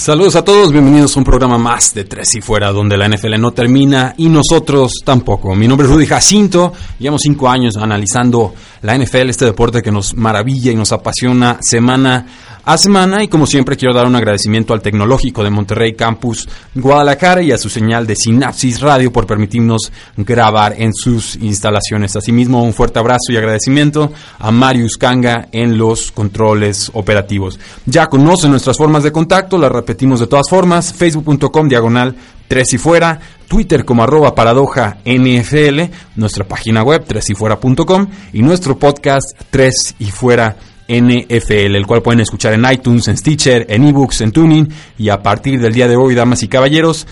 Saludos a todos, bienvenidos a un programa más de Tres y Fuera, donde la NFL no termina y nosotros tampoco. Mi nombre es Rudy Jacinto, llevamos cinco años analizando la NFL, este deporte que nos maravilla y nos apasiona semana a semana y como siempre quiero dar un agradecimiento al Tecnológico de Monterrey Campus Guadalajara y a su señal de Sinapsis Radio por permitirnos grabar en sus instalaciones. Asimismo, un fuerte abrazo y agradecimiento a Marius Kanga en los controles operativos. Ya conocen nuestras formas de contacto, las repetimos de todas formas, facebook.com diagonal 3 y fuera, Twitter como arroba paradoja NFL, nuestra página web 3 y fuera.com y nuestro podcast 3 y fuera NFL, el cual pueden escuchar en iTunes, en Stitcher, en eBooks, en Tuning y a partir del día de hoy, damas y caballeros,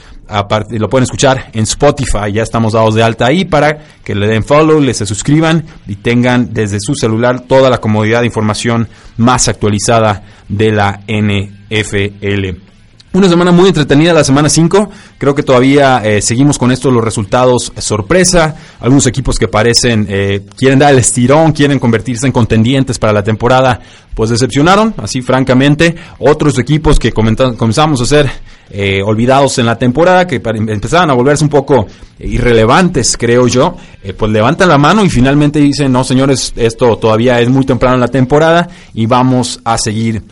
lo pueden escuchar en Spotify, ya estamos dados de alta ahí para que le den follow, les se suscriban y tengan desde su celular toda la comodidad de información más actualizada de la NFL. Una semana muy entretenida, la semana 5. Creo que todavía eh, seguimos con esto, los resultados eh, sorpresa. Algunos equipos que parecen, eh, quieren dar el estirón, quieren convertirse en contendientes para la temporada, pues decepcionaron, así francamente. Otros equipos que comenzamos a ser olvidados en la temporada, que empezaban a volverse un poco irrelevantes, creo yo, pues levantan la mano y finalmente dicen, no señores, esto todavía es muy temprano en la temporada y vamos a seguir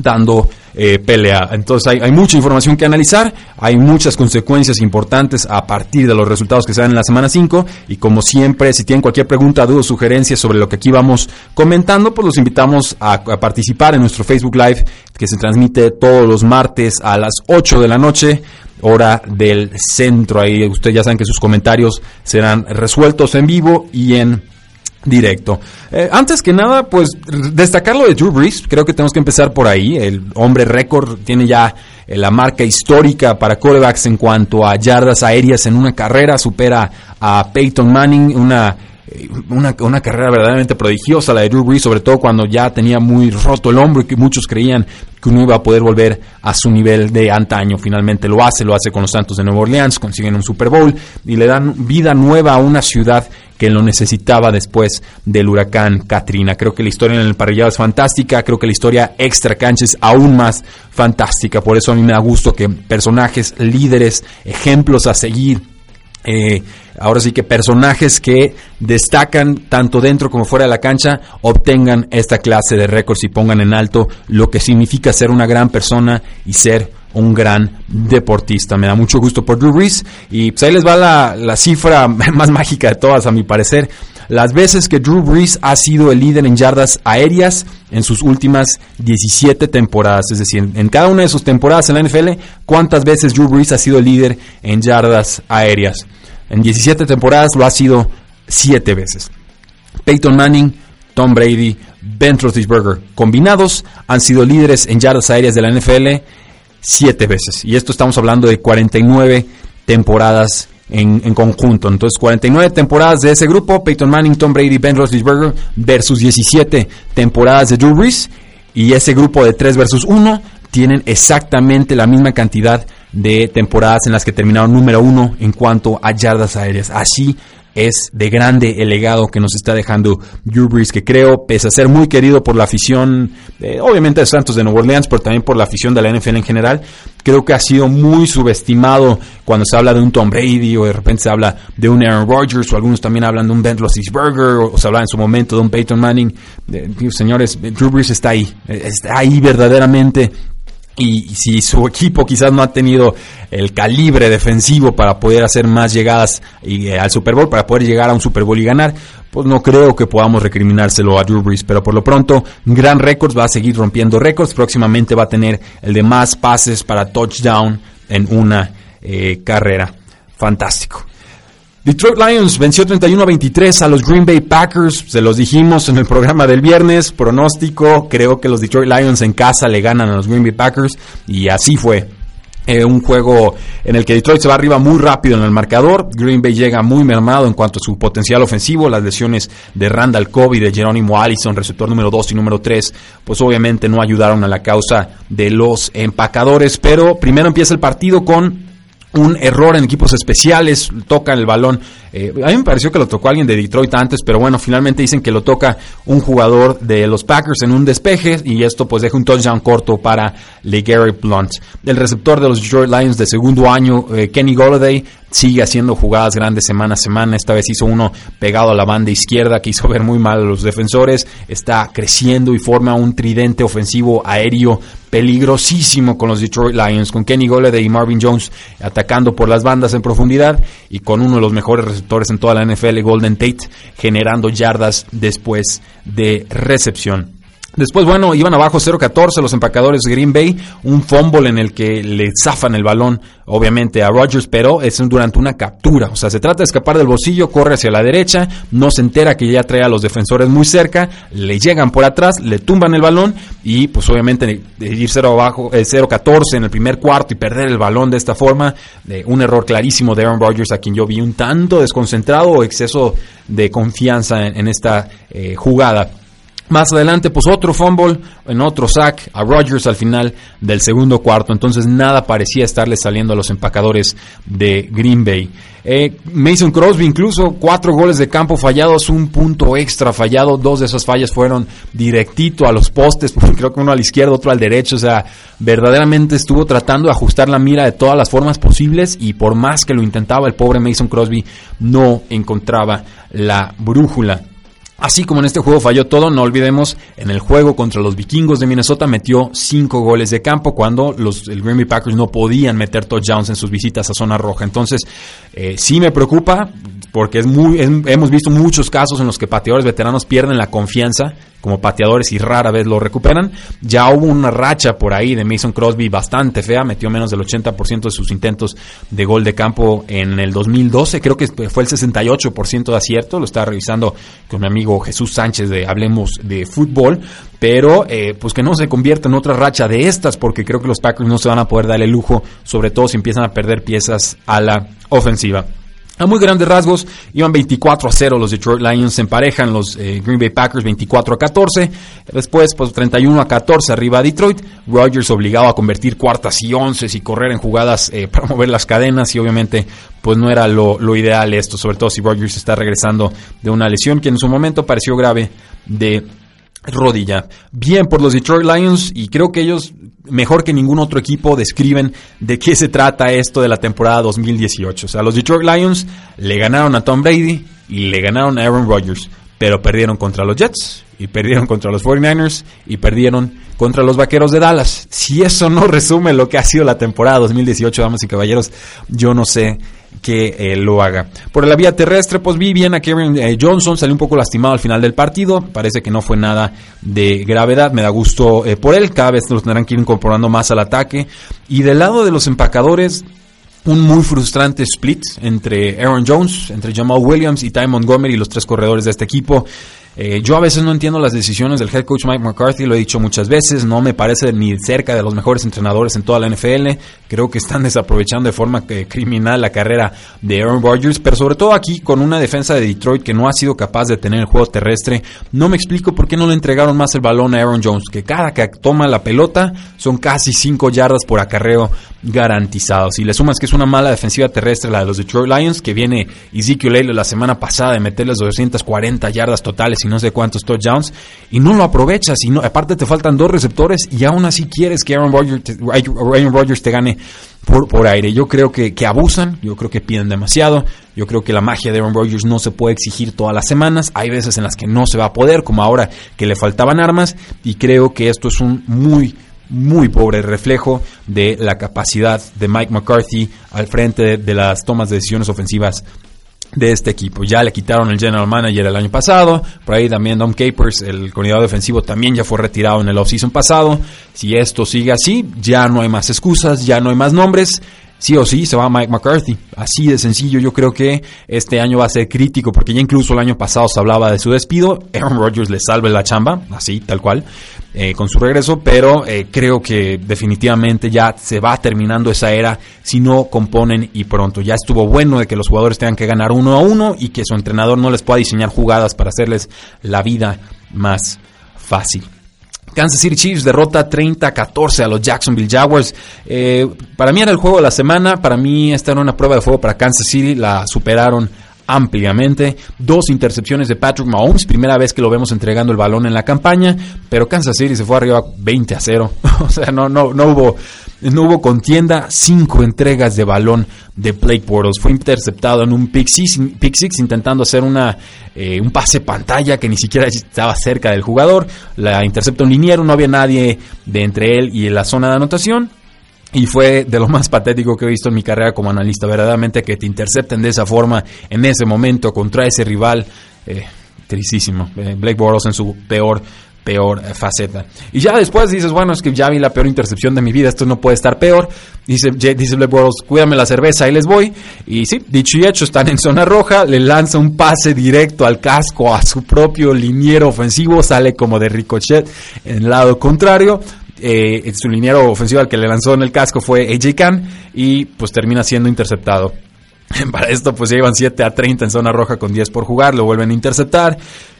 dando eh, pelea. Entonces hay, mucha información que analizar, hay muchas consecuencias importantes a partir de los resultados que se dan en la semana 5 y como siempre, si tienen cualquier pregunta, duda o sugerencia sobre lo que aquí vamos comentando, pues los invitamos a, a, participar en nuestro Facebook Live que se transmite todos los martes a las 8 de la noche hora del centro. Ahí ustedes ya saben que sus comentarios serán resueltos en vivo y en directo. Eh, antes que nada, pues destacar lo de Drew Brees, creo que tenemos que empezar por ahí. El hombre récord tiene ya eh, la marca histórica para corebacks en cuanto a yardas aéreas en una carrera, supera a Peyton Manning, una una, una, carrera verdaderamente prodigiosa la de Drew Brees, sobre todo cuando ya tenía muy roto el hombro y que muchos creían que uno iba a poder volver a su nivel de antaño. Finalmente lo hace, lo hace con los Santos de Nueva Orleans, consiguen un Super Bowl y le dan vida nueva a una ciudad que lo necesitaba después del huracán Katrina. Creo que la historia en el parrillado es fantástica, creo que la historia extra cancha es aún más fantástica. Por eso a mí me da gusto que personajes, líderes, ejemplos a seguir eh, ahora sí que personajes que destacan tanto dentro como fuera de la cancha obtengan esta clase de récords y pongan en alto lo que significa ser una gran persona y ser un gran deportista. Me da mucho gusto por Drew Brees y pues ahí les va la, la cifra más mágica de todas a mi parecer. Las veces que Drew Brees ha sido el líder en yardas aéreas en sus últimas 17 temporadas. Es decir, en cada una de sus temporadas en la NFL, ¿cuántas veces Drew Brees ha sido el líder en yardas aéreas? En 17 temporadas lo ha sido 7 veces. Peyton Manning, Tom Brady, Ben Roethlisberger combinados han sido líderes en yardas aéreas de la NFL 7 veces. Y esto estamos hablando de 49 temporadas en, conjunto. Entonces, 49 temporadas de ese grupo, Peyton Manning, Tom Brady, Ben Roethlisberger versus 17 temporadas de Drew Brees. Y ese grupo de 3 versus 1 tienen exactamente la misma cantidad de temporadas en las que terminaron número uno en cuanto a yardas aéreas. Así es de grande el legado que nos está dejando Drew Brees, que creo, pese a ser muy querido por la afición, eh, obviamente de Santos de Nueva Orleans, pero también por la afición de la NFL en general, creo que ha sido muy subestimado cuando se habla de un Tom Brady o de repente se habla de un Aaron Rodgers o algunos también hablan de un Ben Roethlisberger o, se habla en su momento de un Peyton Manning. señores, Drew Brees está ahí, está ahí verdaderamente y si su equipo quizás no ha tenido el calibre defensivo para poder hacer más llegadas eh, al Super Bowl, para poder llegar a un Super Bowl y ganar, pues no creo que podamos recriminárselo a Drew Brees, pero por lo pronto, gran récords, va a seguir rompiendo récords, próximamente va a tener el de más pases para touchdown en una eh, carrera. Fantástico. Detroit Lions venció 31 a 23 a los Green Bay Packers. Se los dijimos en el programa del viernes. Pronóstico, creo que los Detroit Lions en casa le ganan a los Green Bay Packers. Y así fue. Eh, un juego en el que Detroit se va arriba muy rápido en el marcador. Green Bay llega muy mermado en cuanto a su potencial ofensivo. Las lesiones de Randall Cobb y de Jerónimo Allison, receptor número 2 y número 3, pues obviamente no ayudaron a la causa de los empacadores. Pero primero empieza el partido con un error en equipos especiales, tocan el balón. Eh, a mí me pareció que lo tocó alguien de Detroit antes, pero bueno, finalmente dicen que lo toca un jugador de los Packers en un despeje y esto pues deja un touchdown corto para LeGarrette Blunt. El receptor de los Detroit Lions de segundo año, eh, Kenny Golladay, sigue haciendo jugadas grandes semana a semana. Esta vez hizo uno pegado a la banda izquierda que hizo ver muy mal a los defensores. Está creciendo y forma un tridente ofensivo aéreo peligrosísimo con los Detroit Lions, con Kenny Golladay y Marvin Jones atacando por las bandas en profundidad y con uno de los mejores receptores en toda la NFL, Golden Tate, generando yardas después de recepción. Después, bueno, iban abajo 0-14 los empacadores Green Bay, un fumble en el que le zafan el balón, obviamente, a Rodgers, pero es durante una captura. O sea, se trata de escapar del bolsillo, corre hacia la derecha, no se entera que ya trae a los defensores muy cerca, le llegan por atrás, le tumban el balón y, pues, obviamente, ir 0 abajo, 0-14 eh, en el primer cuarto y perder el balón de esta forma, eh, un error clarísimo de Aaron Rodgers, a quien yo vi un tanto desconcentrado o exceso de confianza en, esta eh, jugada. Más adelante, pues otro fumble en otro sack a Rodgers al final del segundo cuarto. Entonces nada parecía estarle saliendo a los empacadores de Green Bay. Eh, Mason Crosby incluso cuatro goles de campo fallados, un punto extra fallado. Dos de esas fallas fueron directito a los postes, creo que uno al izquierdo, otro al derecho. O sea, verdaderamente estuvo tratando de ajustar la mira de todas las formas posibles y por más que lo intentaba el pobre Mason Crosby no encontraba la brújula. Así como en este juego falló todo, no olvidemos, en el juego contra los vikingos de Minnesota metió 5 goles de campo cuando los el Green Bay Packers no podían meter touchdowns en sus visitas a zona roja. Entonces, eh, sí me preocupa porque es muy, hemos visto muchos casos en los que pateadores veteranos pierden la confianza como pateadores y rara vez lo recuperan. Ya hubo una racha por ahí de Mason Crosby bastante fea, metió menos del 80% de sus intentos de gol de campo en el 2012, creo que fue el 68% de acierto, lo estaba revisando con mi amigo Jesús Sánchez de Hablemos de Fútbol, pero eh, pues que no se convierta en otra racha de estas, porque creo que los Packers no se van a poder dar el lujo, sobre todo si empiezan a perder piezas a la ofensiva. A muy grandes rasgos, iban 24 a 0 los Detroit Lions, se emparejan los eh, Green Bay Packers 24 a 14, después pues 31 a 14 arriba a Detroit, Rodgers obligado a convertir cuartas y once y correr en jugadas eh, para mover las cadenas y obviamente pues no era lo, lo ideal esto, sobre todo si Rodgers está regresando de una lesión que en su momento pareció grave de rodilla. Bien por los Detroit Lions y creo que ellos mejor que ningún otro equipo describen de qué se trata esto de la temporada 2018. O sea, los Detroit Lions le ganaron a Tom Brady y le ganaron a Aaron Rodgers, pero perdieron contra los Jets y perdieron contra los 49ers y perdieron contra los Vaqueros de Dallas. Si eso no resume lo que ha sido la temporada 2018, damas y caballeros, yo no sé que eh, lo haga. Por la vía terrestre, pues vi bien a Kevin eh, Johnson, salió un poco lastimado al final del partido, parece que no fue nada de gravedad, me da gusto eh, por él, cada vez los tendrán que ir incorporando más al ataque. Y del lado de los empacadores, un muy frustrante split entre Aaron Jones, entre Jamal Williams y Ty Montgomery, los tres corredores de este equipo. Eh, yo a veces no entiendo las decisiones del head coach Mike McCarthy, lo he dicho muchas veces, no me parece ni cerca de los mejores entrenadores en toda la NFL, creo que están desaprovechando de forma eh, criminal la carrera de Aaron Rodgers, pero sobre todo aquí con una defensa de Detroit que no ha sido capaz de tener el juego terrestre, no me explico por qué no le entregaron más el balón a Aaron Jones, que cada que toma la pelota son casi 5 yardas por acarreo garantizados. Si le sumas que es una mala defensiva terrestre la de los Detroit Lions, que viene Ezekiel Elliott la semana pasada de meterles 240 yardas totales no sé cuántos touchdowns, y no lo aprovechas, y no, aparte te faltan dos receptores y aún así quieres que Aaron Rodgers te, gane por, por, aire. Yo creo que, abusan, yo creo que piden demasiado, yo creo que la magia de Aaron Rodgers no se puede exigir todas las semanas, hay veces en las que no se va a poder, como ahora que le faltaban armas, y creo que esto es un muy muy pobre reflejo de la capacidad de Mike McCarthy al frente de, las tomas de decisiones ofensivas de este equipo. Ya le quitaron el general manager el año pasado, por ahí también Dom Capers, el coordinador defensivo, también ya fue retirado en el offseason pasado. Si esto sigue así, ya no hay más excusas, ya no hay más nombres. sí o sí se va Mike McCarthy. Así de sencillo, yo creo que este año va a ser crítico porque ya incluso el año pasado se hablaba de su despido. Aaron Rodgers le salve la chamba, así, tal cual, eh, con su regreso, pero eh, creo que definitivamente ya se va terminando esa era si no componen y pronto. Ya estuvo bueno de que los jugadores tengan que ganar uno a uno y que su entrenador no les pueda diseñar jugadas para hacerles la vida más fácil. Kansas City Chiefs derrota 30-14 a los Jacksonville Jaguars. Eh, para mí era el juego de la semana, para mí esta era una prueba de fuego para Kansas City, la superaron ampliamente. Dos intercepciones de Patrick Mahomes, primera vez que lo vemos entregando el balón en la campaña, pero Kansas City se fue arriba 20 a 0. o sea, no, no, no hubo, no hubo contienda. Cinco entregas de balón de Blake Bortles. Fue interceptado en un pick six, intentando hacer una, eh, un pase pantalla que ni siquiera estaba cerca del jugador. La intercepta un liniero, no había nadie de entre él y la zona de anotación. Y fue de lo más patético que he visto en mi carrera como analista. Verdaderamente que te intercepten de esa forma en ese momento contra ese rival. Eh, tristísimo. Eh, Blake Bortles en su peor peor eh, faceta. Y ya después dices, bueno, es que ya vi la peor intercepción de mi vida, esto no puede estar peor. Dice, dice Blake Bortles, cuídame la cerveza, y les voy. Y sí, dicho y hecho, están en zona roja, le lanza un pase directo al casco a su propio liniero ofensivo, sale como de ricochet en el lado contrario eh, su liniero ofensivo al que le lanzó en el casco fue AJ Khan y pues termina siendo interceptado. Para esto pues llevan 7 a 30 en zona roja con 10 por jugar, lo vuelven a interceptar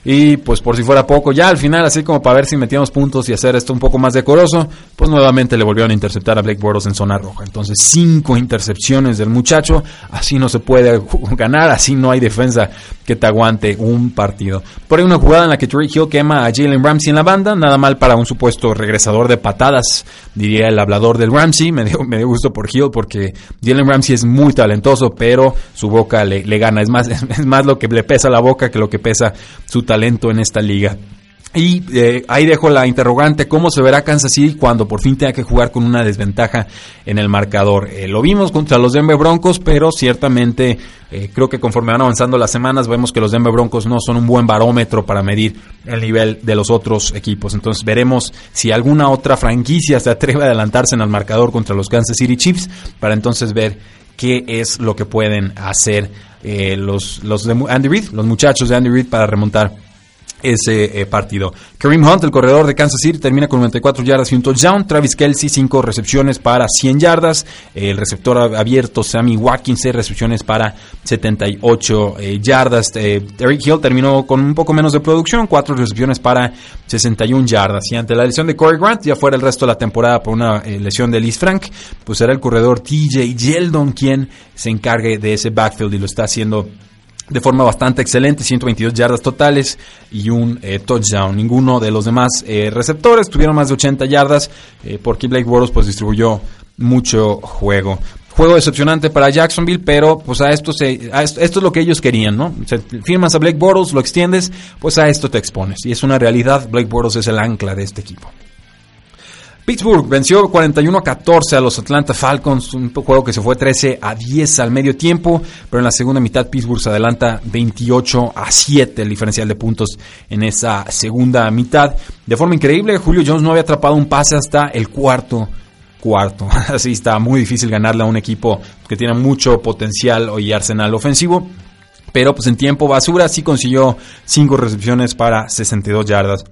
y pues por si fuera poco, ya al final, así como para ver si metíamos puntos y hacer esto un poco más decoroso, pues nuevamente le volvieron a interceptar a Blake Bortles en zona roja. Entonces, cinco intercepciones del muchacho, así no se puede ganar, así no hay defensa que te aguante un partido. Por ahí una jugada en la que Trey Hill quema a Jalen Ramsey en la banda, nada mal para un supuesto regresador de patadas, diría el hablador del Ramsey, me dio, me dio gusto por Hill porque Jalen Ramsey es muy talentoso, pero su boca le, le gana, es más, es más lo que le pesa la boca que lo que pesa su talento talento en esta liga. Y eh, ahí dejo la interrogante, ¿cómo se verá Kansas City cuando por fin tenga que jugar con una desventaja en el marcador? Eh, lo vimos contra los Denver Broncos, pero ciertamente eh, creo que conforme van avanzando las semanas vemos que los Denver Broncos no son un buen barómetro para medir el nivel de los otros equipos. Entonces veremos si alguna otra franquicia se atreve a adelantarse en el marcador contra los Kansas City Chiefs para entonces ver qué es lo que pueden hacer los, los de Andy Reid, los muchachos de Andy Reid para remontar ese eh, partido. Kareem Hunt, el corredor de Kansas City, termina con 94 yardas y un touchdown. Travis Kelsey, 5 recepciones para 100 yardas. el receptor abierto, Sammy Watkins, 6 recepciones para 78 eh, yardas. Eh, Eric Hill terminó con un poco menos de producción, 4 recepciones para 61 yardas. Y ante la lesión de Corey Grant, ya fuera el resto de la temporada por una lesión de Liz Frank, pues será el corredor TJ Yeldon quien se encargue de ese backfield y lo está haciendo de forma bastante excelente, 122 yardas totales y un eh, touchdown. Ninguno de los demás eh, receptores tuvieron más de 80 yardas eh, porque Blake Bortles pues distribuyó mucho juego. Juego decepcionante para Jacksonville, pero pues a esto se, esto, es lo que ellos querían, ¿no? firmas a Blake Bortles, lo extiendes, pues a esto te expones. Y es una realidad, Blake Bortles es el ancla de este equipo. Pittsburgh venció 41 a 14 a los Atlanta Falcons, un juego que se fue 13 a 10 al medio tiempo, pero en la segunda mitad Pittsburgh se adelanta 28 a 7 el diferencial de puntos en esa segunda mitad. De forma increíble, Julio Jones no había atrapado un pase hasta el cuarto cuarto. Así está muy difícil ganarle a un equipo que tiene mucho potencial y arsenal ofensivo. Pero pues en tiempo basura sí consiguió 5 recepciones para 62 yardas.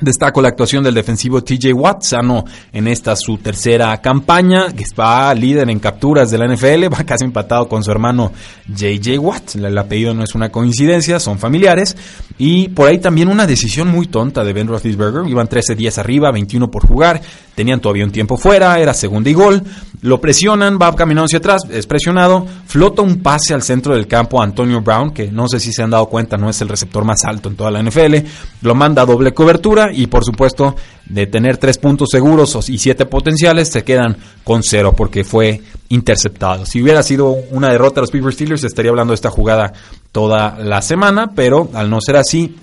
Destaco la actuación del defensivo TJ Watt, sano en esta su tercera campaña, que va líder en capturas de la NFL, va casi empatado con su hermano JJ Watt. El apellido no es una coincidencia, son familiares. Y por ahí también una decisión muy tonta de Ben Roethlisberger, iban 13 días arriba, 21 por jugar, tenían todavía un tiempo fuera, era segunda y gol, lo presionan, va caminando hacia atrás, es presionado, flota un pase al centro del campo a Antonio Brown, que no sé si se han dado cuenta, no es el receptor más alto en toda la NFL, lo manda a doble cobertura y por supuesto de tener tres puntos seguros y siete potenciales se quedan con cero porque fue interceptado. Si hubiera sido una derrota a los Pittsburgh Steelers estaría hablando de esta jugada toda la semana, pero al no ser así,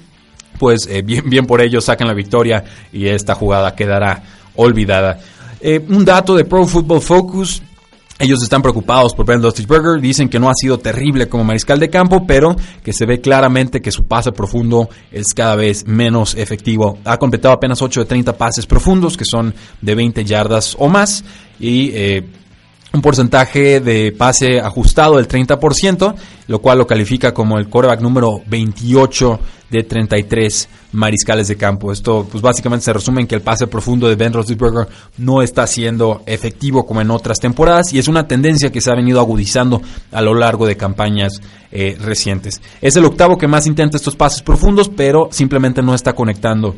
pues eh, bien, bien por ellos sacan la victoria y esta jugada quedará olvidada. Eh, un dato de Pro Football Focus. Ellos están preocupados por Ben Roethlisberger, dicen que no ha sido terrible como mariscal de campo, pero que se ve claramente que su pase profundo es cada vez menos efectivo. Ha completado apenas 8 de 30 pases profundos, que son de 20 yardas o más, y eh, un porcentaje de pase ajustado del 30%, lo cual lo califica como el quarterback número 28 de 33 mariscales de campo. Esto pues básicamente se resume en que el pase profundo de Ben Roethlisberger no está siendo efectivo como en otras temporadas y es una tendencia que se ha venido agudizando a lo largo de campañas eh, recientes. Es el octavo que más intenta estos pases profundos, pero simplemente no está conectando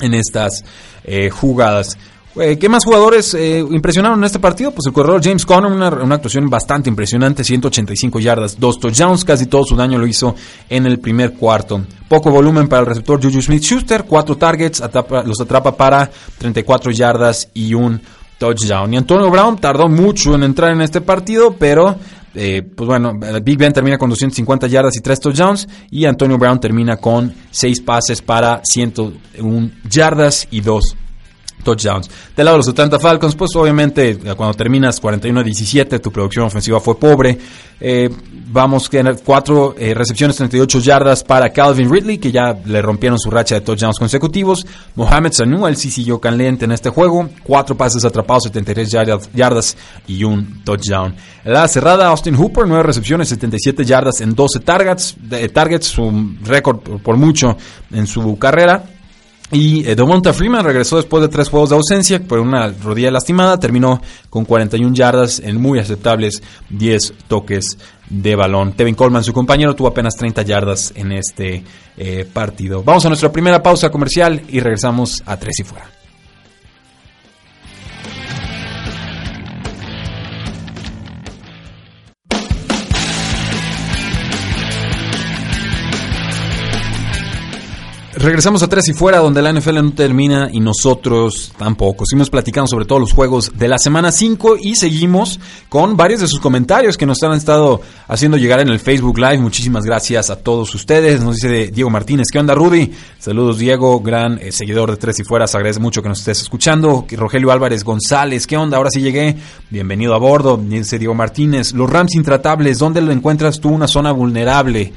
en estas eh, jugadas. Eh, ¿Qué más jugadores eh, impresionaron en este partido? Pues el corredor James Conner, una, actuación bastante impresionante, 185 yardas, dos touchdowns, casi todo su daño lo hizo en el primer cuarto. Poco volumen para el receptor Juju Smith-Schuster, cuatro targets, los atrapa para 34 yardas y un touchdown. Y Antonio Brown tardó mucho en entrar en este partido, pero eh, pues bueno, Big Ben termina con 250 yardas y 3 touchdowns y Antonio Brown termina con 6 pases para 101 yardas y 2 touchdowns. Del lado de los Atlanta Falcons, pues obviamente cuando terminas 41-17 tu producción ofensiva fue pobre. Eh, vamos a tener 4 eh, recepciones, 38 yardas para Calvin Ridley, que ya le rompieron su racha de touchdowns consecutivos. Mohamed Sanu, él sí siguió caliente en este juego. 4 pases atrapados, 73 yardas, y un touchdown. La cerrada, Austin Hooper, 9 recepciones, 77 yardas en 12 targets, targets un récord por mucho en su carrera. Y eh, Devonta Freeman regresó después de tres juegos de ausencia por una rodilla lastimada. Terminó con 41 yardas en muy aceptables 10 toques de balón. Tevin Coleman, su compañero, tuvo apenas 30 yardas en este eh, partido. Vamos a nuestra primera pausa comercial y regresamos a Tres y Fuera. Regresamos a Tres y Fuera, donde la NFL no termina y nosotros tampoco. Seguimos platicando sobre todos los juegos de la semana 5 y seguimos con varios de sus comentarios que nos han estado haciendo llegar en el Facebook Live. Muchísimas gracias a todos ustedes. Nos dice Diego Martínez, ¿qué onda Rudy? Saludos Diego, gran eh, seguidor de Tres y Fuera. Se agradece mucho que nos estés escuchando. Rogelio Álvarez González, ¿qué onda? Ahora sí llegué. Bienvenido a bordo. Dice Diego Martínez, los Rams intratables, ¿dónde lo encuentras tú? Una zona vulnerable.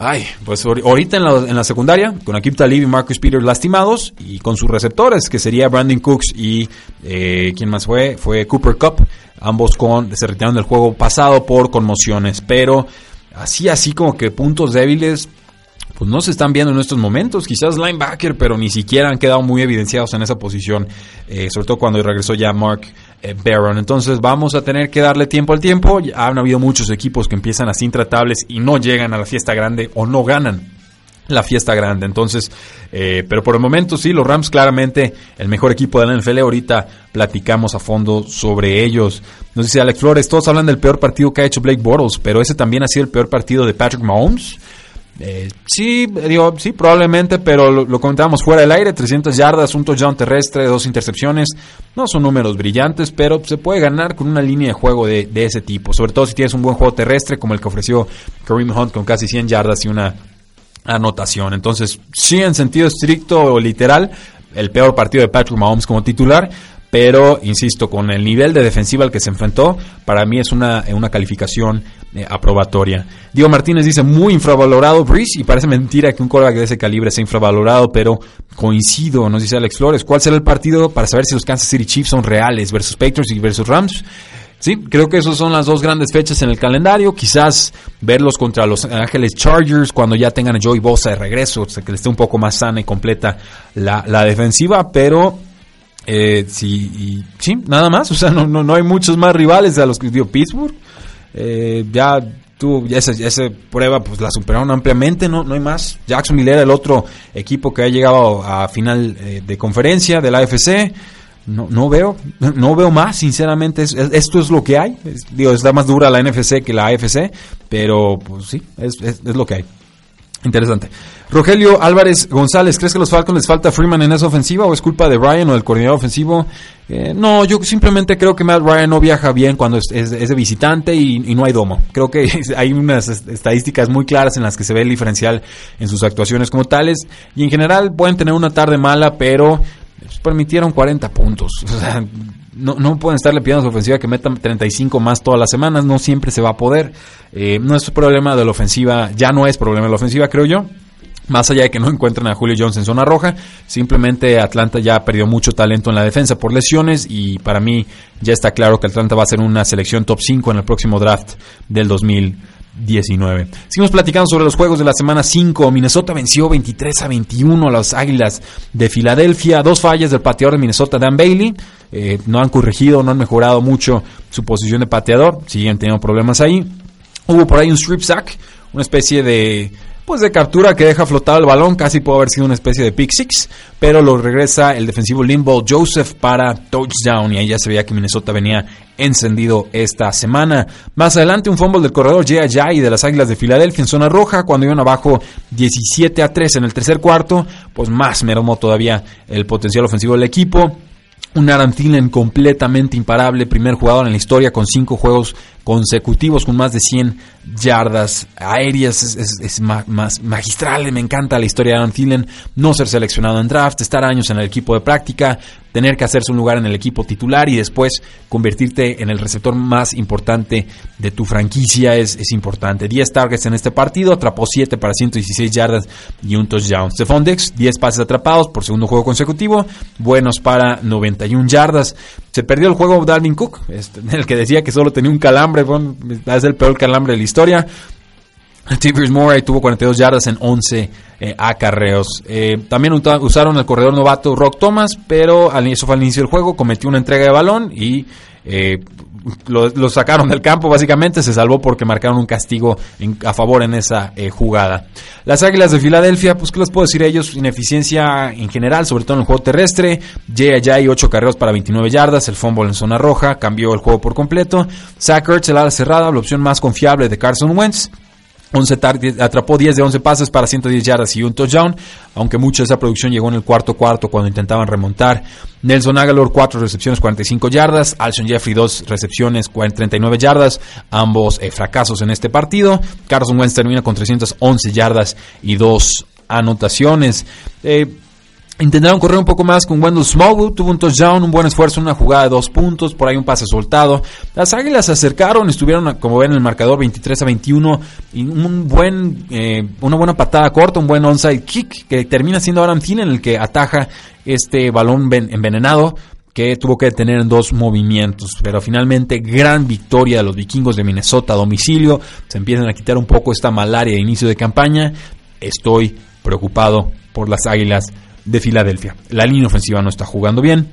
Ay, pues ahorita en la, en la secundaria, con Akib Talib y Marcus Peters lastimados, y con sus receptores, que sería Brandon Cooks y eh, ¿quién más fue? Fue Cooper Cup, ambos con, se retiraron del juego pasado por conmociones, pero así, así como que puntos débiles, pues no se están viendo en estos momentos. Quizás linebacker, pero ni siquiera han quedado muy evidenciados en esa posición, eh, sobre todo cuando regresó ya Mark eh, Barron. Entonces vamos a tener que darle tiempo al tiempo. Han habido muchos equipos que empiezan así intratables y no llegan a la fiesta grande o no ganan la fiesta grande. Entonces, eh, pero por el momento sí, los Rams claramente el mejor equipo de la NFL. Ahorita platicamos a fondo sobre ellos. Nos dice Alex Flores, todos hablan del peor partido que ha hecho Blake Bortles, pero ese también ha sido el peor partido de Patrick Mahomes. Eh, sí, digo, sí, probablemente, pero lo, comentábamos fuera del aire, 300 yardas, un touchdown terrestre, dos intercepciones, no son números brillantes, pero se puede ganar con una línea de juego de, ese tipo, sobre todo si tienes un buen juego terrestre como el que ofreció Kareem Hunt con casi 100 yardas y una anotación. Entonces, sí, en sentido estricto o literal, el peor partido de Patrick Mahomes como titular, pero insisto, con el nivel de defensiva al que se enfrentó, para mí es una, una calificación eh, aprobatoria. Diego Martínez dice muy infravalorado Breeze y parece mentira que un coreback de ese calibre sea infravalorado, pero coincido, nos dice Alex Flores. ¿Cuál será el partido para saber si los Kansas City Chiefs son reales versus Patriots y versus Rams? Sí, creo que esas son las dos grandes fechas en el calendario. Quizás verlos contra los Ángeles Chargers cuando ya tengan a Joey Bosa de regreso, o sea, que le esté un poco más sana y completa la, la defensiva, pero eh, sí, y, sí, nada más. O sea, no, no, no hay muchos más rivales a los que dio Pittsburgh. Eh, ya tuvo esa, esa, prueba, pues la superaron ampliamente, no, no hay más. Jacksonville era el otro equipo que ha llegado a final eh, de conferencia de la AFC. No, no veo, no veo más, sinceramente. esto es lo que hay. digo, está más dura la NFC que la AFC, pero pues sí, es, es, es lo que hay. Interesante. Rogelio Álvarez González, ¿crees que a los Falcons les falta Freeman en esa ofensiva o es culpa de Ryan o del coordinador ofensivo? Eh, no, yo simplemente creo que Matt Ryan no viaja bien cuando es, de visitante y, no hay domo. Creo que hay unas estadísticas muy claras en las que se ve el diferencial en sus actuaciones como tales y en general pueden tener una tarde mala, pero permitieron 40 puntos. O sea, no, no pueden estarle pidiendo a su ofensiva que metan 35 más todas las semanas, no siempre se va a poder. Eh, no es problema de la ofensiva, ya no es problema de la ofensiva, creo yo. Más allá de que no encuentren a Julio Jones en zona roja, simplemente Atlanta ya perdió mucho talento en la defensa por lesiones y para mí ya está claro que Atlanta va a ser una selección top 5 en el próximo draft del 2019. Seguimos platicando sobre los juegos de la semana 5. Minnesota venció 23 a 21 a las Águilas de Filadelfia. Dos fallas del pateador de Minnesota, Dan Bailey. Eh, no han corregido, no han mejorado mucho su posición de pateador. Siguen teniendo problemas ahí. Hubo por ahí un strip sack, una especie de pues de captura que deja flotar el balón, casi puede haber sido una especie de pick six, pero lo regresa el defensivo Limbo Joseph para touchdown y ahí ya se veía que Minnesota venía encendido esta semana. Más adelante un fumble del corredor Jay de las Águilas de Filadelfia en zona roja cuando iban abajo 17 a 3 en el tercer cuarto, pues más mermó todavía el potencial ofensivo del equipo. Un Aaron Thielen completamente imparable, primer jugador en la historia con cinco juegos consecutivos con más de 100 yardas aéreas. Es, más magistral, me encanta la historia de Aaron Thielen. No ser seleccionado en draft, estar años en el equipo de práctica, tener que hacerse un lugar en el equipo titular y después convertirte en el receptor más importante de tu franquicia es, es importante. 10 targets en este partido, atrapó 7 para 116 yardas y un touchdown. Stephon Dix, 10 pases atrapados por segundo juego consecutivo, buenos para 91 yardas. Se perdió el juego Dalvin Cook, este, en el que decía que solo tenía un calambre, es el peor calambre de la historia. Tiberius Moray tuvo 42 yardas en 11 eh, acarreos. Eh, también usaron el corredor novato Rock Thomas, pero al, eso fue al inicio del juego, cometió una entrega de balón y eh, lo, sacaron del campo básicamente, se salvó porque marcaron un castigo a favor en esa eh, jugada. Las Águilas de Filadelfia, pues qué les puedo decir a ellos, ineficiencia en general, sobre todo en el juego terrestre, ya hay 8 carreros para 29 yardas, el fumble en zona roja, cambió el juego por completo, Zach Ertz, el ala cerrada, la opción más confiable de Carson Wentz, 11 atrapó 10 de 11 pases para 110 yardas y un touchdown, aunque mucha de esa producción llegó en el cuarto cuarto cuando intentaban remontar. Nelson Aguilar 4 recepciones 45 yardas, Alshon Jeffrey 2 recepciones 39 yardas, ambos eh, fracasos en este partido. Carson Wentz termina con 311 yardas y 2 anotaciones. Eh, Intentaron correr un poco más con Wendell Smallwood, tuvo un touchdown, un buen esfuerzo, una jugada de dos puntos, por ahí un pase soltado. Las Águilas se acercaron, estuvieron, como ven en el marcador, 23 a 21, y un buen, eh, una buena patada corta, un buen onside kick, que termina siendo Adam Thielen en el que ataja este balón envenenado que tuvo que detener en dos movimientos. Pero finalmente, gran victoria de los vikingos de Minnesota a domicilio. Se empiezan a quitar un poco esta malaria de inicio de campaña. Estoy preocupado por las águilas de Filadelfia. La línea ofensiva no está jugando bien.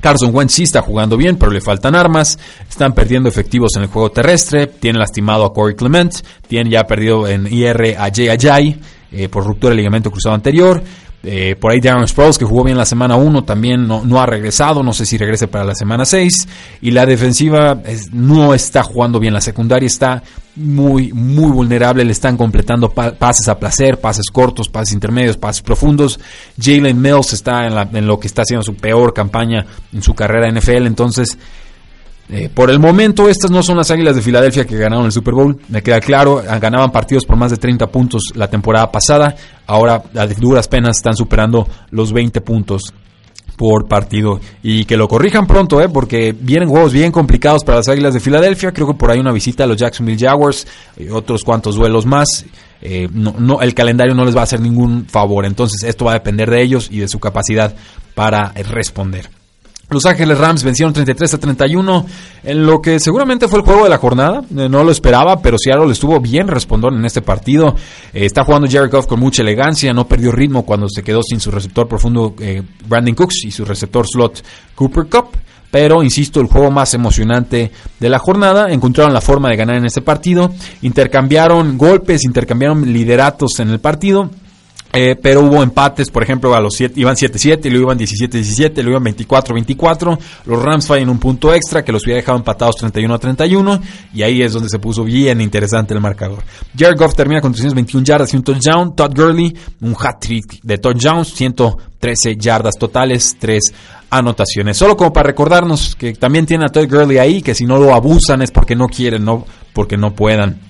Carson Wentz sí está jugando bien, pero le faltan armas. Están perdiendo efectivos en el juego terrestre. Tienen lastimado a Corey Clement. Tienen ya perdido en IR a Jay Ajay eh, por ruptura del ligamento cruzado anterior. Eh, por ahí Darren Sproles, que jugó bien la semana 1, también no, ha regresado. No sé si regrese para la semana 6. Y la defensiva no está jugando bien. La secundaria está muy, muy vulnerable. Le están completando pases a placer, pases cortos, pases intermedios, pases profundos. Jalen Mills está en, en lo que está haciendo su peor campaña en su carrera NFL. Entonces, eh, por el momento, estas no son las Águilas de Filadelfia que ganaron el Super Bowl. Me queda claro, ganaban partidos por más de 30 puntos la temporada pasada. Ahora, a duras penas, están superando los 20 puntos por partido. Y que lo corrijan pronto, ¿eh? porque vienen juegos bien complicados para las Águilas de Filadelfia. Creo que por ahí una visita a los Jacksonville Jaguars, y otros cuantos duelos más. Eh, no, el calendario no les va a hacer ningún favor. Entonces, esto va a depender de ellos y de su capacidad para responder. Los Ángeles Rams vencieron 33 a 31 en lo que seguramente fue el juego de la jornada. Eh, no lo esperaba, pero Seattle estuvo bien respondón en este partido. Eh, está jugando Jared Goff con mucha elegancia, no perdió ritmo cuando se quedó sin su receptor profundo eh, Brandon Cooks y su receptor slot Cooper Cup. Pero, insisto, el juego más emocionante de la jornada. Encontraron la forma de ganar en este partido. Intercambiaron golpes, intercambiaron lideratos en el partido. Eh, pero hubo empates, por ejemplo, a los 7 iban 7-7, y luego iban 17-17, luego iban 24-24. Los Rams fallan un punto extra que los hubiera dejado empatados 31-31 y ahí es donde se puso bien interesante el marcador. Jared Goff termina con 321 yardas y un touchdown. Todd Gurley, un hat-trick de touchdowns, 113 yardas totales, 3 anotaciones. Solo como para recordarnos que también tiene a Todd Gurley ahí, que si no lo abusan es porque no quieren, no porque no puedan.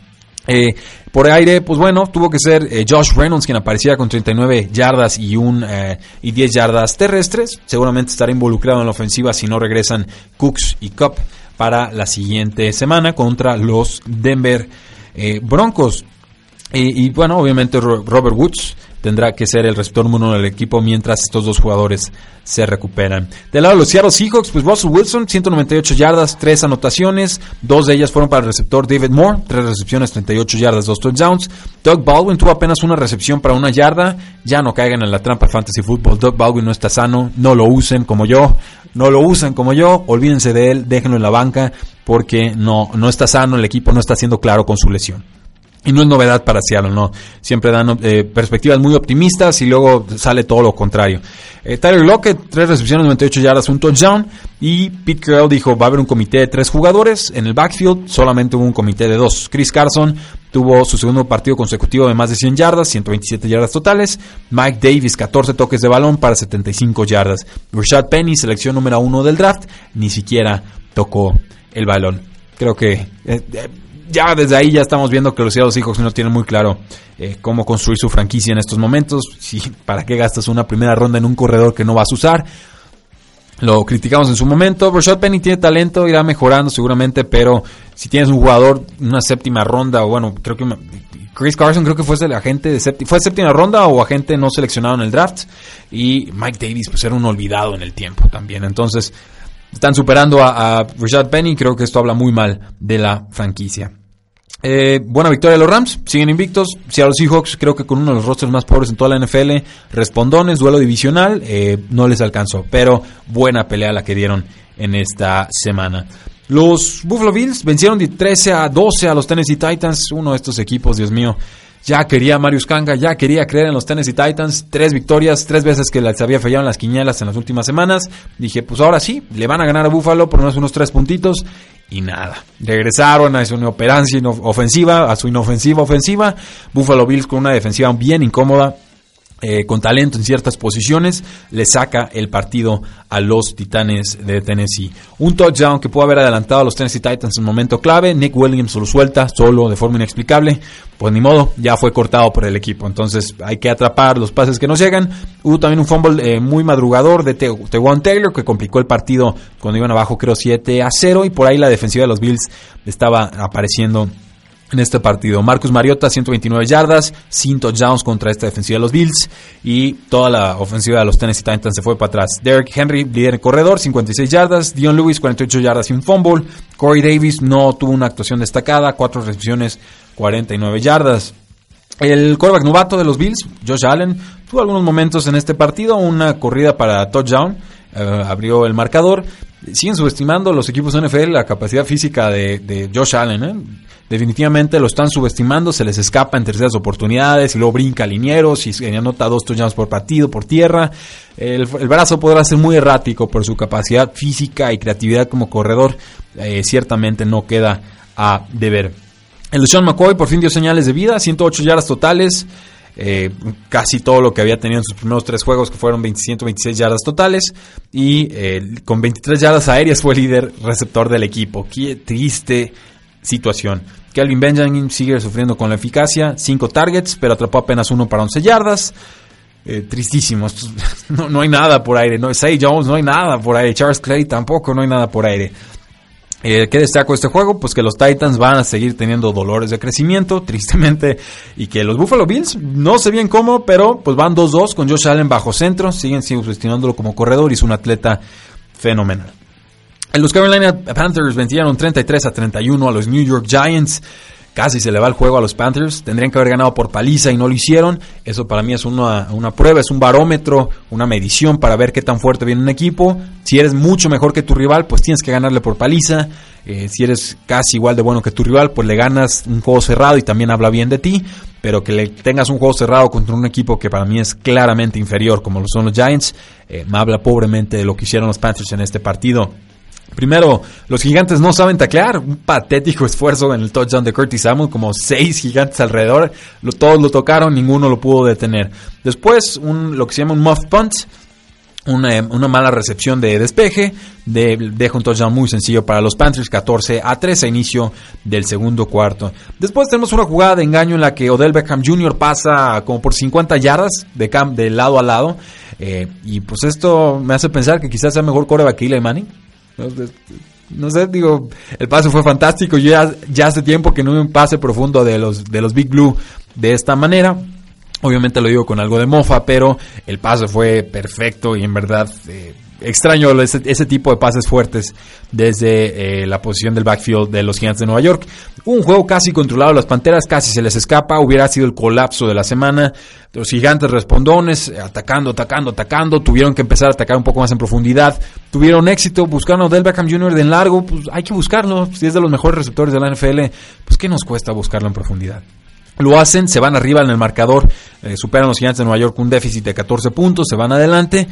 Eh, por aire, pues bueno, tuvo que ser eh, Josh Reynolds quien aparecía con 39 yardas y, un, eh, y 10 yardas terrestres. Seguramente estará involucrado en la ofensiva si no regresan Cooks y Cup para la siguiente semana contra los Denver Broncos. Y, bueno, obviamente Robert Woods tendrá que ser el receptor número uno del equipo mientras estos dos jugadores se recuperan. Del lado de los Seahawks, pues Russell Wilson, 198 yardas, 3 anotaciones, dos de ellas fueron para el receptor David Moore, 3 recepciones, 38 yardas, 2 touchdowns. Doug Baldwin tuvo apenas una recepción para una yarda, ya no caigan en la trampa fantasy football, Doug Baldwin no está sano, no lo usen como yo, no lo usen como yo, olvídense de él, déjenlo en la banca porque no, no está sano, el equipo no está siendo claro con su lesión. Y no es novedad para Seattle, ¿no? Siempre dan eh, perspectivas muy optimistas y luego sale todo lo contrario. Eh, Tyler Lockett, tres recepciones, 98 yardas, un touchdown. Y Pete Carroll dijo, va a haber un comité de tres jugadores. En el backfield solamente hubo un comité de dos. Chris Carson tuvo su segundo partido consecutivo de más de 100 yardas, 127 yardas totales. Mike Davis, 14 toques de balón para 75 yardas. Rashad Penny, selección número uno del draft, ni siquiera tocó el balón. Creo que... Eh, ya desde ahí ya estamos viendo que los Seattle Seahawks no tienen muy claro eh, cómo construir su franquicia en estos momentos. ¿Para qué gastas una primera ronda en un corredor que no vas a usar? Lo criticamos en su momento. Rashad Penny tiene talento, irá mejorando seguramente, pero si tienes un jugador, una séptima ronda, o bueno, creo que Chris Carson creo que fue el agente de séptima, fue séptima ronda o agente no seleccionado en el draft. Y Mike Davis, pues era un olvidado en el tiempo también. Entonces, están superando a, a Penny. Creo que esto habla muy mal de la franquicia. Eh, buena victoria de los Rams, siguen invictos. Seattle Seahawks, creo que con uno de los rosters más pobres en toda la NFL. Respondones, duelo divisional, eh, no les alcanzó, pero buena pelea la que dieron en esta semana. Los Buffalo Bills vencieron de 13 a 12 a los Tennessee Titans, uno de estos equipos, Dios mío. Ya quería Marius Kanga, ya quería creer en los Tennessee Titans. Tres victorias, tres veces que les había fallado en las quiñelas en las últimas semanas. Dije, pues ahora sí, le van a ganar a Buffalo por unos, unos tres puntitos. Y nada, regresaron a su inoperancia ofensiva, a su inofensiva ofensiva. Buffalo Bills con una defensiva bien incómoda eh, con talento en ciertas posiciones, le saca el partido a los Titanes de Tennessee. Un touchdown que pudo haber adelantado a los Tennessee Titans en un momento clave, Nick Williams lo suelta solo de forma inexplicable, pues ni modo, ya fue cortado por el equipo, entonces hay que atrapar los pases que nos llegan. Hubo también un fumble eh, muy madrugador de Tewan Taylor que complicó el partido cuando iban abajo creo 7 a 0 y por ahí la defensiva de los Bills estaba apareciendo en este partido. Marcus Mariota, 129 yardas, sin touchdowns contra esta defensiva de los Bills y toda la ofensiva de los Tennessee Titans se fue para atrás. Derek Henry, líder en corredor, 56 yardas. Dion Lewis, 48 yardas y un fumble. Corey Davis no tuvo una actuación destacada, 4 recepciones, 49 yardas. El quarterback novato de los Bills, Josh Allen, tuvo algunos momentos en este partido, una corrida para touchdown, eh, abrió el marcador. Siguen subestimando los equipos NFL la capacidad física de, de Josh Allen. ¿eh? Definitivamente lo están subestimando, se les escapa en terceras oportunidades y luego brinca linieros y anota dos touchdowns por partido, por tierra. El, brazo podrá ser muy errático por su capacidad física y creatividad como corredor, eh, ciertamente no queda a deber. El Sean McCoy por fin dio señales de vida, 108 yardas totales. Eh, casi todo lo que había tenido en sus primeros tres juegos, que fueron 126 yardas totales, y eh, con 23 yardas aéreas fue el líder receptor del equipo. Qué triste situación. Kelvin Benjamin sigue sufriendo con la eficacia, 5 targets, pero atrapó apenas uno para 11 yardas. Eh, tristísimo, no, no, hay nada por aire. No, Say Jones, no hay nada por aire. Charles Clay tampoco, no hay nada por aire. Eh, ¿Qué destaco de este juego? Pues que los Titans van a seguir teniendo dolores de crecimiento, tristemente, y que los Buffalo Bills, no sé bien cómo, pero pues van 2-2 con Josh Allen bajo centro, siguen subestimándolo como corredor y es un atleta fenomenal. Los Carolina Panthers vencieron 33 a 31 a los New York Giants. Casi se le va el juego a los Panthers. Tendrían que haber ganado por paliza y no lo hicieron. Eso para mí es una, prueba, es un barómetro, una medición para ver qué tan fuerte viene un equipo. Si eres mucho mejor que tu rival, pues tienes que ganarle por paliza. Eh, si eres casi igual de bueno que tu rival, pues le ganas un juego cerrado y también habla bien de ti. Pero que le tengas un juego cerrado contra un equipo que para mí es claramente inferior, como lo son los Giants, eh, me habla pobremente de lo que hicieron los Panthers en este partido. Primero, los gigantes no saben taclear. Un patético esfuerzo en el touchdown de Curtis Samuel, como seis gigantes alrededor. todos lo tocaron, ninguno lo pudo detener. Después, un, lo que se llama un muff punt. Una, mala recepción de despeje. De, deja un touchdown muy sencillo para los Panthers, 14 a 3 a inicio del segundo cuarto. Después tenemos una jugada de engaño en la que Odell Beckham Jr. pasa como por 50 yardas de, de lado a lado. Eh, y pues esto me hace pensar que quizás sea mejor coreback que Eli Manning no sé, digo, el pase fue fantástico. Yo ya, hace tiempo que no un pase profundo de los, de los Big Blue de esta manera. Obviamente lo digo con algo de mofa, pero el pase fue perfecto y en verdad eh, extraño ese, tipo de pases fuertes desde eh, la posición del backfield de los Gigantes de Nueva York. Un juego casi controlado, las Panteras casi se les escapa, hubiera sido el colapso de la semana. Los Gigantes respondones, atacando, atacando, atacando, tuvieron que empezar a atacar un poco más en profundidad, tuvieron éxito, buscando Del Beckham Jr. de en largo, pues hay que buscarlo, si es de los mejores receptores de la NFL, pues ¿qué nos cuesta buscarlo en profundidad? Lo hacen, se van arriba en el marcador, eh, superan los gigantes de Nueva York un déficit de 14 puntos, se van adelante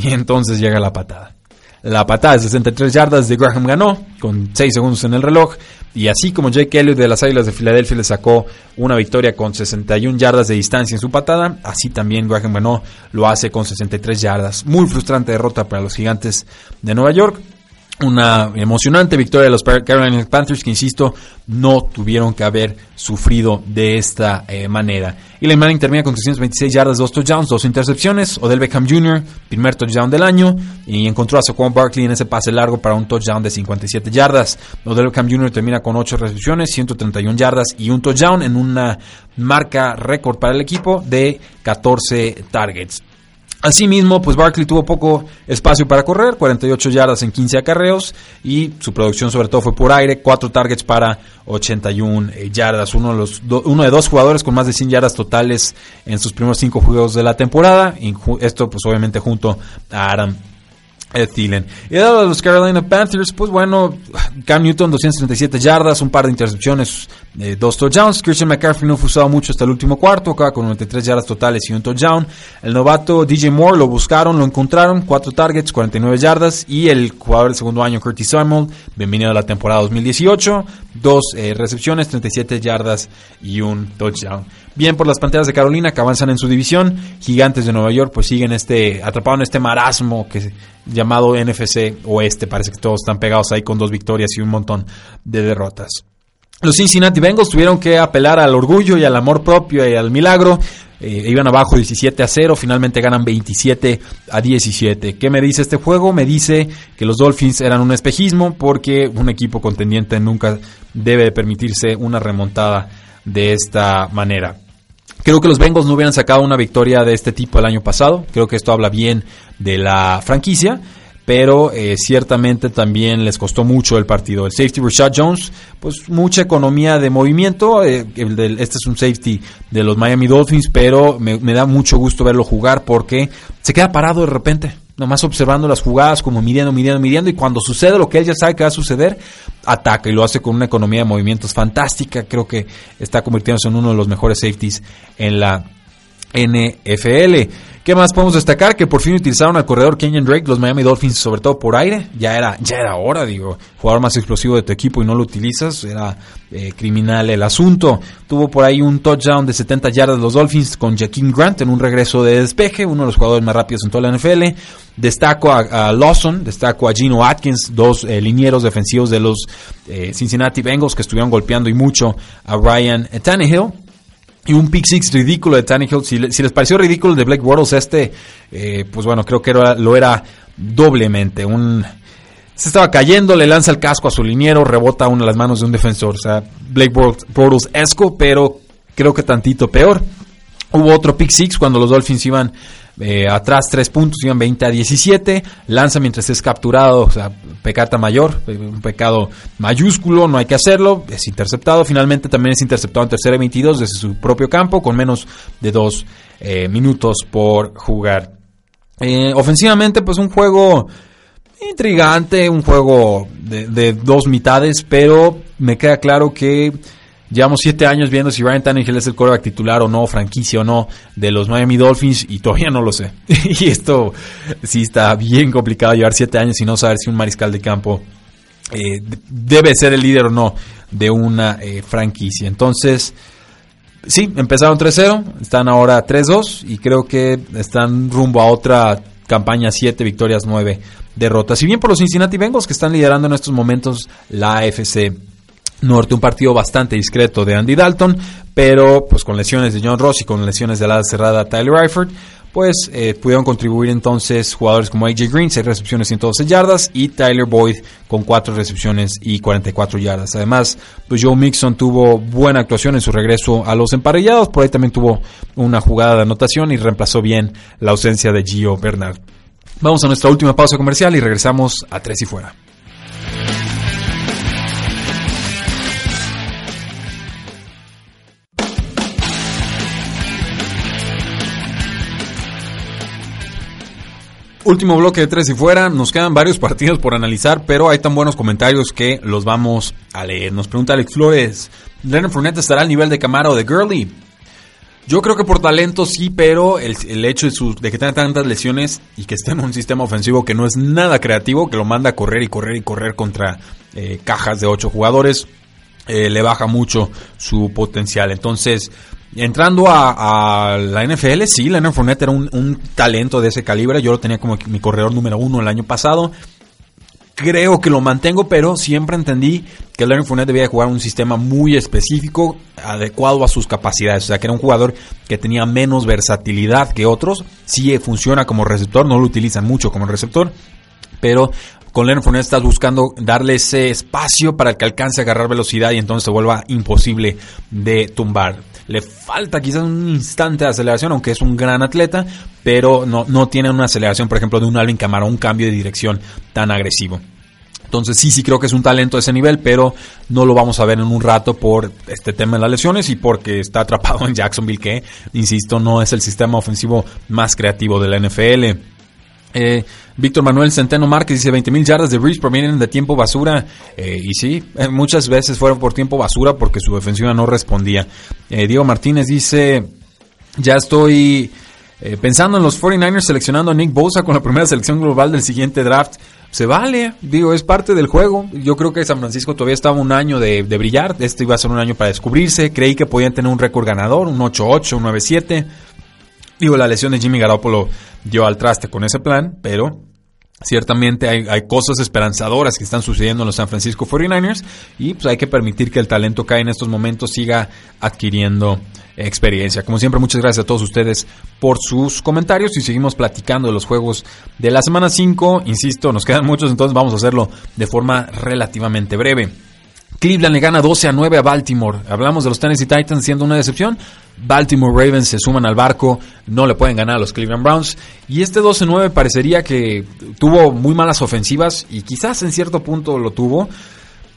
y entonces llega la patada. La patada de 63 yardas de Graham ganó, con 6 segundos en el reloj. Y así como Jake Elliott de las Águilas de Filadelfia le sacó una victoria con 61 yardas de distancia en su patada, así también Graham ganó, lo hace con 63 yardas. Muy frustrante derrota para los gigantes de Nueva York una emocionante victoria de los Carolina Panthers que, insisto, no tuvieron que haber sufrido de esta eh, manera. Eli Manning termina con 326 yardas, 2 touchdowns, 2 intercepciones. Odell Beckham Jr., primer touchdown del año, y encontró a Saquon Barkley en ese pase largo para un touchdown de 57 yardas. Odell Beckham Jr. termina con 8 recepciones, 131 yardas y un touchdown en una marca récord para el equipo de 14 targets. Asimismo, pues Barkley tuvo poco espacio para correr, 48 yardas en 15 acarreos y su producción sobre todo fue por aire, 4 targets para 81 eh, yardas, uno de, los uno de dos jugadores con más de 100 yardas totales en sus primeros 5 juegos de la temporada, esto pues obviamente junto a Adam Ed Thielen. Y de los Carolina Panthers, pues bueno, Cam Newton 237 yardas, un par de intercepciones, eh, dos touchdowns. Christian McCaffrey no fue usado mucho hasta el último cuarto, acaba con 93 yardas totales y un touchdown. El novato DJ Moore lo buscaron, lo encontraron, 4 targets, 49 yardas. Y el jugador del segundo año, Curtis Samuel, bienvenido a la temporada 2018, dos eh, recepciones, 37 yardas y un touchdown. Bien por las Panteras de Carolina que avanzan en su división. Gigantes de Nueva York pues siguen este atrapados en este marasmo que llamado NFC Oeste. Parece que todos están pegados ahí con dos victorias y un montón de derrotas. Los Cincinnati Bengals tuvieron que apelar al orgullo y al amor propio y al milagro. Eh, iban abajo 17 a 0, finalmente ganan 27 a 17. ¿Qué me dice este juego? Me dice que los Dolphins eran un espejismo porque un equipo contendiente nunca debe permitirse una remontada de esta manera. Creo que los Bengals no hubieran sacado una victoria de este tipo el año pasado. Creo que esto habla bien de la franquicia. Pero eh, ciertamente también les costó mucho el partido. El safety Rashad Jones, pues mucha economía de movimiento. Eh, este es un safety de los Miami Dolphins, pero me da mucho gusto verlo jugar porque se queda parado de repente nomás observando las jugadas, como midiendo, midiendo, midiendo, y cuando sucede lo que él ya sabe que va a suceder, ataca y lo hace con una economía de movimientos fantástica. Creo que está convirtiéndose en uno de los mejores safeties en la NFL. ¿Qué más podemos destacar? Que por fin utilizaron al corredor Kenyon Drake, los Miami Dolphins, sobre todo por aire. Ya era, ya era hora, digo, jugador más explosivo de tu equipo y no lo utilizas. Era eh, criminal el asunto. Tuvo por ahí un touchdown de 70 yardas los Dolphins con Jaquim Grant en un regreso de despeje, uno de los jugadores más rápidos en toda la NFL. Destaco a, Lawson, destaco a Gino Atkins, dos eh, linieros defensivos de los eh, Cincinnati Bengals que estuvieron golpeando y mucho a Ryan Tannehill y un pick six ridículo de Tannehill. Si, les pareció ridículo el de Blake Bortles este, eh, pues bueno, creo que lo era doblemente. Un, se estaba cayendo, le lanza el casco a su liniero, rebota una las manos de un defensor. O sea, Blake Bortles esco, pero creo que tantito peor. Hubo otro pick six cuando los Dolphins iban eh, atrás tres puntos, iban 20 a 17, lanza mientras es capturado, o sea, pecata mayor, eh, un pecado mayúsculo, no hay que hacerlo, es interceptado, finalmente también es interceptado en tercera y 22 desde su propio campo con menos de dos eh, minutos por jugar. ofensivamente, pues un juego intrigante, un juego de dos mitades, pero me queda claro que Llevamos siete años viendo si Ryan Tannehill es el quarterback titular o no, franquicia o no, de los Miami Dolphins y todavía no lo sé. y esto sí está bien complicado llevar siete años y no saber si un mariscal de campo eh, debe ser el líder o no de una eh, franquicia. Entonces, sí, empezaron 3-0, están ahora 3-2 y creo que están rumbo a otra campaña 7 victorias, 9 derrotas. Y bien por los Cincinnati Bengals que están liderando en estos momentos la AFC Norte, un partido bastante discreto de Andy Dalton, pero pues con lesiones de John Ross y con lesiones de la cerrada Tyler Eifert, pues eh, pudieron contribuir entonces jugadores como AJ Green, 6 recepciones, 112 yardas, y Tyler Boyd con 4 recepciones y 44 yardas. Además, pues Joe Mixon tuvo buena actuación en su regreso a los emparellados, por ahí también tuvo una jugada de anotación y reemplazó bien la ausencia de Gio Bernard. Vamos a nuestra última pausa comercial y regresamos a Tres y Fuera. Último bloque de tres y fuera. Nos quedan varios partidos por analizar, pero hay tan buenos comentarios que los vamos a leer. Nos pregunta Alex Flores: ¿Leonard Fournette estará al nivel de Camaro o de Gurley? Yo creo que por talento sí, pero el, hecho de, de, que tenga tantas lesiones y que esté en un sistema ofensivo que no es nada creativo, que lo manda a correr y correr y correr contra eh, cajas de ocho jugadores, eh, le baja mucho su potencial. Entonces, Entrando a, la NFL, sí, Leonard Fournette era un, talento de ese calibre. Yo lo tenía como mi corredor número uno el año pasado. Creo que lo mantengo, pero siempre entendí que Leonard Fournette debía jugar un sistema muy específico, adecuado a sus capacidades. O sea, que era un jugador que tenía menos versatilidad que otros. Sí funciona como receptor, no lo utilizan mucho como receptor, pero con Leonard Fournette estás buscando darle ese espacio para que alcance a agarrar velocidad y entonces se vuelva imposible de tumbar. Le falta quizás un instante de aceleración, aunque es un gran atleta, pero no, no tiene una aceleración, por ejemplo, de un Alvin Kamara, un cambio de dirección tan agresivo. Entonces sí, sí creo que es un talento de ese nivel, pero no lo vamos a ver en un rato por este tema de las lesiones y porque está atrapado en Jacksonville, que, insisto, no es el sistema ofensivo más creativo de la NFL. Eh, Víctor Manuel Centeno Márquez dice 20 mil yardas de Breeze provienen de tiempo basura. Eh, y sí, eh, muchas veces fueron por tiempo basura porque su defensiva no respondía. Diego Martínez dice, ya estoy pensando en los 49ers seleccionando a Nick Bosa con la primera selección global del siguiente draft. Se vale, digo, es parte del juego. Yo creo que San Francisco todavía estaba un año de, de brillar. Este iba a ser un año para descubrirse. Creí que podían tener un récord ganador, un 8-8, un 9-7. Digo, la lesión de Jimmy Garoppolo dio al traste con ese plan, pero ciertamente hay, cosas esperanzadoras que están sucediendo en los San Francisco 49ers y pues hay que permitir que el talento que hay en estos momentos siga adquiriendo experiencia. Como siempre, muchas gracias a todos ustedes por sus comentarios y seguimos platicando de los juegos de la semana 5. Insisto, nos quedan muchos, entonces vamos a hacerlo de forma relativamente breve. Cleveland le gana 12 a 9 a Baltimore. Hablamos de los Tennessee Titans siendo una decepción. Baltimore Ravens se suman al barco, no le pueden ganar a los Cleveland Browns. Y este 12-9 parecería que tuvo muy malas ofensivas y quizás en cierto punto lo tuvo.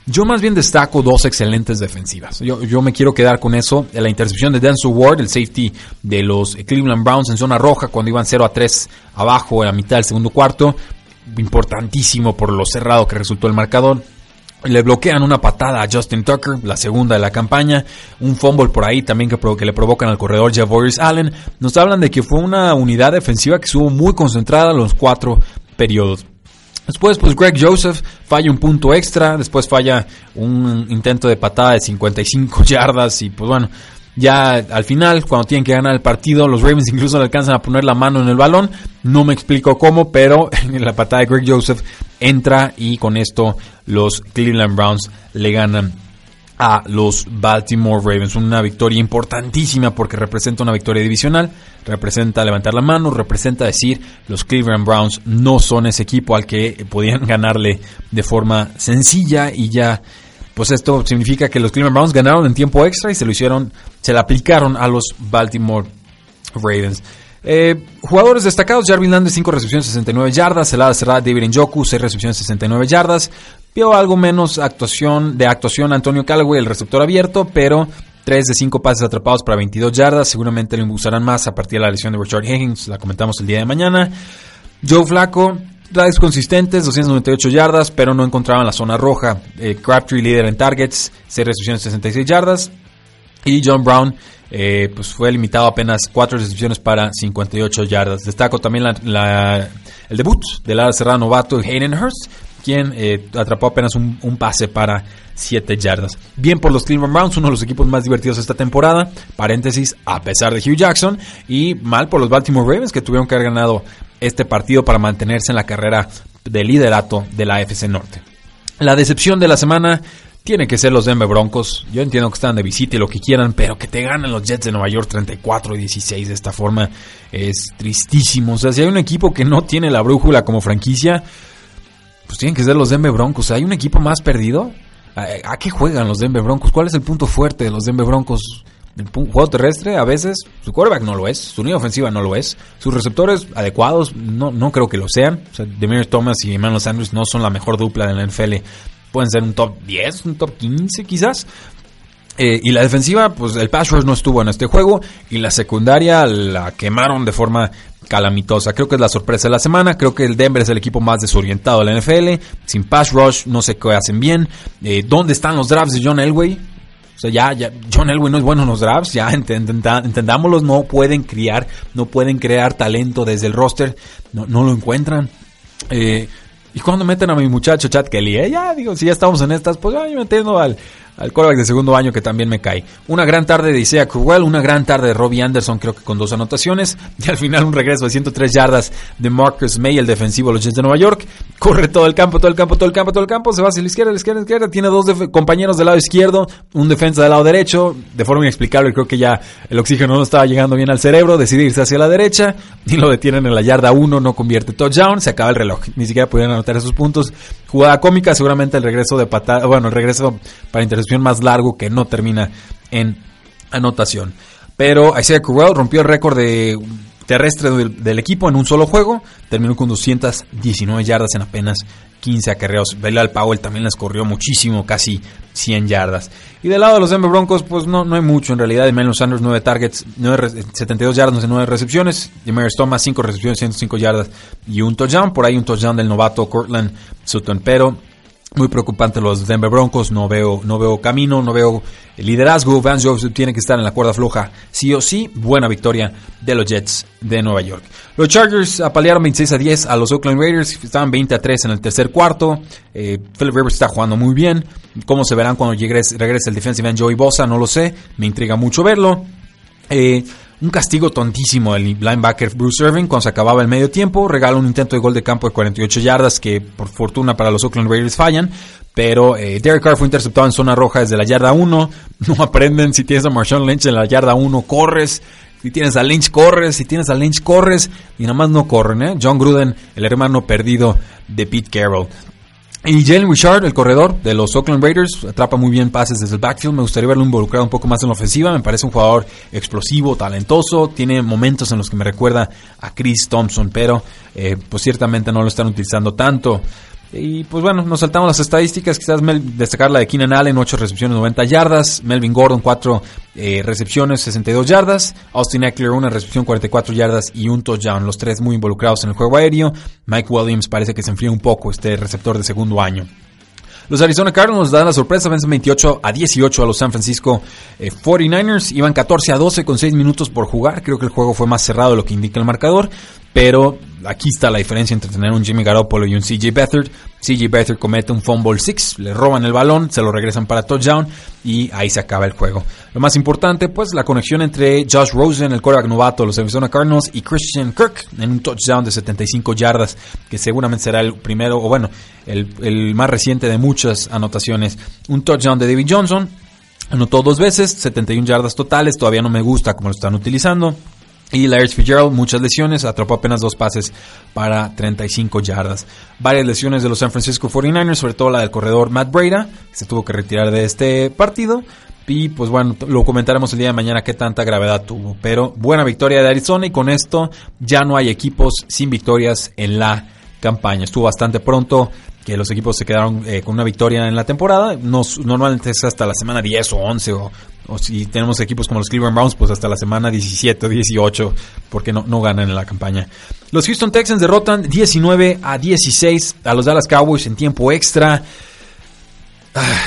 Yo más bien destaco dos excelentes defensivas. Yo, me quiero quedar con eso. La intercepción de Denzel Ward, el safety de los Cleveland Browns en zona roja cuando iban 0 a 3 abajo en la mitad del segundo cuarto. Importantísimo por lo cerrado que resultó el marcador. Le bloquean una patada a Justin Tucker, la segunda de la campaña. Un fumble por ahí también que, le provocan al corredor Javorius Allen. Nos hablan de que fue una unidad defensiva que estuvo muy concentrada en los cuatro periodos. Después, pues Greg Joseph falla un punto extra. Después falla un intento de patada de 55 yardas. Y pues bueno, ya al final, cuando tienen que ganar el partido, los Ravens incluso le alcanzan a poner la mano en el balón. No me explico cómo, pero en la patada de Greg Joseph entra y con esto los Cleveland Browns le ganan a los Baltimore Ravens. Una victoria importantísima porque representa una victoria divisional, representa levantar la mano, representa decir los Cleveland Browns no son ese equipo al que podían ganarle de forma sencilla y ya pues esto significa que los Cleveland Browns ganaron en tiempo extra y se lo hicieron, se le aplicaron a los Baltimore Ravens. Eh, jugadores destacados, Jarvin Landry 5 recepciones 69 yardas, helada cerrada David Njoku 6 recepciones 69 yardas, vio algo menos actuación de actuación Antonio Callaway, el receptor abierto, pero 3 de 5 pases atrapados para 22 yardas, seguramente lo usarán más a partir de la lesión de Richard Higgins, la comentamos el día de mañana. Joe Flaco, drives consistentes, 298 yardas, pero no encontraban la zona roja. Eh, Crabtree líder en targets, 6 recepciones, 66 yardas. Y John Brown eh, pues fue limitado a apenas 4 recepciones para 58 yardas. Destaco también el debut del ala cerrada novato Hayden Hurst, quien eh, atrapó apenas un, pase para 7 yardas. Bien por los Cleveland Browns, uno de los equipos más divertidos esta temporada, paréntesis, a pesar de Hugh Jackson, y mal por los Baltimore Ravens que tuvieron que haber ganado este partido para mantenerse en la carrera de liderato de la AFC Norte. La decepción de la semana tiene que ser los Denver Broncos. Yo entiendo que están de visita y lo que quieran, pero que te ganen los Jets de Nueva York 34 y 16 de esta forma es tristísimo. O sea, si hay un equipo que no tiene la brújula como franquicia, pues tienen que ser los Denver Broncos. ¿Hay un equipo más perdido? ¿A, qué juegan los Denver Broncos? ¿Cuál es el punto fuerte de los Denver Broncos? El juego terrestre, a veces, su quarterback no lo es, su línea ofensiva no lo es, sus receptores adecuados no, no creo que lo sean. O Demir Thomas y Emmanuel Sanders no son la mejor dupla de la NFL pueden ser un top 10, un top 15 quizás. Eh, y la defensiva, pues el pass rush no estuvo en este juego y la secundaria la quemaron de forma calamitosa. Creo que es la sorpresa de la semana. Creo que el Denver es el equipo más desorientado de la NFL. Sin pass rush, no sé qué hacen bien. Eh, ¿Dónde están los drafts de John Elway? O sea, ya, ya, John Elway no es bueno en los drafts, ya entendámoslos, no pueden criar, no pueden crear talento desde el roster, no, no lo encuentran. Eh, y cuando meten a mi muchacho Chad Kelly, eh, ya digo, si ya estamos en estas, pues yo metiendo al, al quarterback de segundo año que también me cae. Una gran tarde de Isaiah Cruel, una gran tarde de Robbie Anderson, creo que con dos anotaciones. Y al final un regreso de 103 yardas de Marcus May, el defensivo de los Jets de Nueva York. Corre todo el campo, todo el campo, todo el campo, todo el campo. Se va hacia la izquierda, la izquierda, la izquierda. Tiene dos compañeros del lado izquierdo, un defensa del lado derecho. De forma inexplicable, creo que ya el oxígeno no estaba llegando bien al cerebro. Decide irse hacia la derecha y lo detienen en la yarda 1. No convierte touchdown. Se acaba el reloj. Ni siquiera pudieron anotar esos puntos. Jugada cómica, seguramente el regreso de patada, bueno, el regreso para intercepción más largo que no termina en anotación. Pero Isaiah Crowell rompió el récord de terrestre del, equipo en un solo juego. Terminó con 219 yardas en apenas 15 acarreos. Belal Powell también les corrió muchísimo, casi 100 yardas. Y del lado de los Denver Broncos, pues no, no hay mucho en realidad. Emmanuel Sanders, 9 targets, 72 yardas, 9 recepciones. Demarius Thomas, 5 recepciones, 105 yardas y un touchdown. Por ahí un touchdown del novato Cortland Sutton. Pero muy preocupante los Denver Broncos, no veo, no veo camino, no veo liderazgo. Vance Joseph tiene que estar en la cuerda floja, sí o sí. Buena victoria de los Jets de Nueva York. Los Chargers apalearon 26 a 10 a los Oakland Raiders, estaban 20 a 3 en el tercer cuarto. Eh, Philip Rivers está jugando muy bien. ¿Cómo se verán cuando regrese, regrese el defensive end Joey Bosa? No lo sé, me intriga mucho verlo. Eh, un castigo tontísimo del linebacker Bruce Irving cuando se acababa el medio tiempo. Regala un intento de gol de campo de 48 yardas que por fortuna para los Oakland Raiders fallan. Pero eh, Derek Carr fue interceptado en zona roja desde la yarda 1. No aprenden si tienes a Marshawn Lynch en la yarda 1, corres. Si tienes a Lynch, corres. Si tienes a Lynch, corres. Y nada más no corren, ¿eh? John Gruden, el hermano perdido de Pete Carroll. Y Jalen Richard, el corredor de los Oakland Raiders, atrapa muy bien pases desde el backfield. Me gustaría verlo involucrado un poco más en la ofensiva. Me parece un jugador explosivo, talentoso. Tiene momentos en los que me recuerda a Chris Thompson, pero eh, pues ciertamente no lo están utilizando tanto. Y pues bueno, nos saltamos las estadísticas. Quizás destacar la de Keenan Allen, 8 recepciones, 90 yardas. Melvin Gordon, 4 eh, recepciones, 62 yardas. Austin Eckler, una recepción, 44 yardas y un touchdown. Los tres muy involucrados en el juego aéreo. Mike Williams parece que se enfría un poco, este receptor de segundo año. Los Arizona Cardinals dan la sorpresa, vencen 28 a 18 a los San Francisco 49ers. Eh, Iban 14 a 12 con 6 minutos por jugar. Creo que el juego fue más cerrado de lo que indica el marcador. Pero aquí está la diferencia entre tener un Jimmy Garoppolo y un CJ Beathard. CJ Beathard comete un fumble six, le roban el balón, se lo regresan para touchdown y ahí se acaba el juego. Lo más importante, pues, la conexión entre Josh Rosen, el quarterback novato de los Arizona Cardinals, y Christian Kirk en un touchdown de 75 yardas, que seguramente será el primero, o bueno, el, el más reciente de muchas anotaciones. Un touchdown de David Johnson, anotó dos veces, 71 yardas totales, todavía no me gusta cómo lo están utilizando. Y Larry Fitzgerald, muchas lesiones, atrapó apenas dos pases para 35 yardas. Varias lesiones de los San Francisco 49ers, sobre todo la del corredor Matt Breda, que se tuvo que retirar de este partido. Y pues bueno, lo comentaremos el día de mañana qué tanta gravedad tuvo. Pero buena victoria de Arizona y con esto ya no hay equipos sin victorias en la campaña. Estuvo bastante pronto que los equipos se quedaron eh, con una victoria en la temporada. normalmente es hasta la semana 10 o 11 o, si tenemos equipos como los Cleveland Browns, pues hasta la semana 17 o 18 porque no, no ganan en la campaña. Los Houston Texans derrotan 19 a 16 a los Dallas Cowboys en tiempo extra. Ah,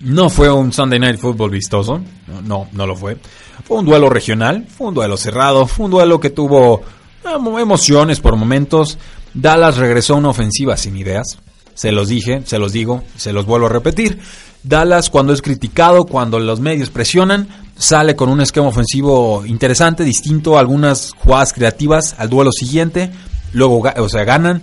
no fue un Sunday Night Football vistoso, no, no, no lo fue. Fue un duelo regional, fue un duelo cerrado, fue un duelo que tuvo emociones por momentos. Dallas regresó a una ofensiva sin ideas. Se los dije, se los digo, se los vuelvo a repetir. Dallas cuando es criticado, cuando los medios presionan, sale con un esquema ofensivo interesante, distinto, algunas jugadas creativas al duelo siguiente, luego o sea, ganan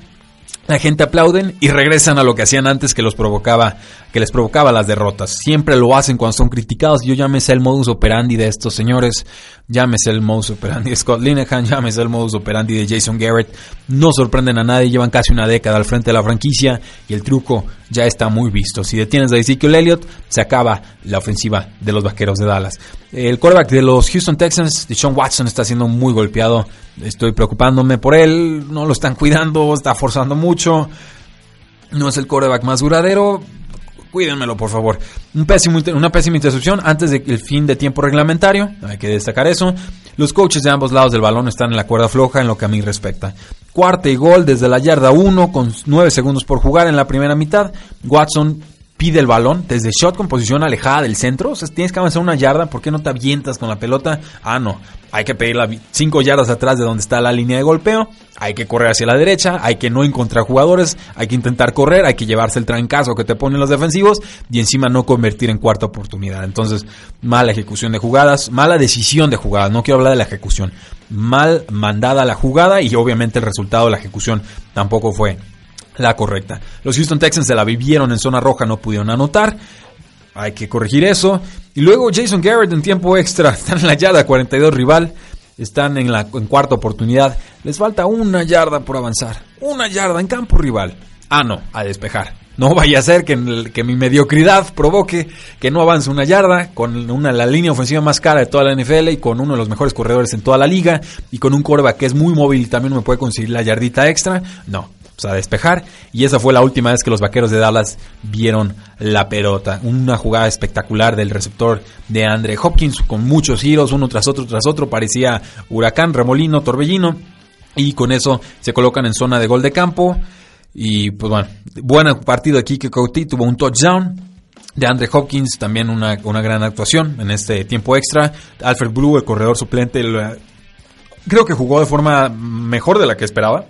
la gente aplauden y regresan a lo que hacían antes que los provocaba, que les provocaba las derrotas. Siempre lo hacen cuando son criticados. Yo llámese el modus operandi de estos señores, llámese el modus operandi de Scott Linehan, llámese el modus operandi de Jason Garrett. No sorprenden a nadie, llevan casi una década al frente de la franquicia y el truco ya está muy visto. Si detienes a Ezekiel Elliott, se acaba la ofensiva de los vaqueros de Dallas. El quarterback de los Houston Texans, Sean Watson, está siendo muy golpeado. Estoy preocupándome por él. No lo están cuidando, está forzando mucho. No es el quarterback más duradero. Cuídenmelo, por favor. Una pésima intercepción antes del fin de tiempo reglamentario. Hay que destacar eso. Los coaches de ambos lados del balón están en la cuerda floja en lo que a mí respecta. Cuarta y gol desde la yarda 1 con 9 segundos por jugar en la primera mitad. Watson pide el balón desde shot con posición alejada del centro. O sea, tienes que avanzar una yarda. ¿Por qué no te avientas con la pelota? Ah, no. Hay que pedirla 5 yardas atrás de donde está la línea de golpeo. Hay que correr hacia la derecha. Hay que no encontrar jugadores. Hay que intentar correr. Hay que llevarse el trancazo que te ponen los defensivos. Y encima no convertir en cuarta oportunidad. Entonces, mala ejecución de jugadas. Mala decisión de jugadas. No quiero hablar de la ejecución. Mal mandada la jugada. Y obviamente el resultado de la ejecución tampoco fue la correcta. Los Houston Texans se la vivieron en zona roja, no pudieron anotar. Hay que corregir eso. Y luego Jason Garrett en tiempo extra. Están en la yarda 42 rival. Están en la en cuarta oportunidad. Les falta una yarda por avanzar. Una yarda en campo rival. Ah, no, a despejar. No vaya a ser que, que mi mediocridad provoque que no avance una yarda con una, la línea ofensiva más cara de toda la NFL y con uno de los mejores corredores en toda la liga y con un coreback que es muy móvil y también me puede conseguir la yardita extra. No, a despejar. Y esa fue la última vez que los vaqueros de Dallas vieron la pelota. Una jugada espectacular del receptor de Andre Hopkins con muchos giros, uno tras otro, tras otro. Parecía huracán, remolino, torbellino. Y con eso se colocan en zona de gol de campo. Y pues bueno, buen partido aquí que Couty tuvo un touchdown. De Andre Hopkins, también una, una gran actuación en este tiempo extra. Alfred Blue, el corredor suplente, creo que jugó de forma mejor de la que esperaba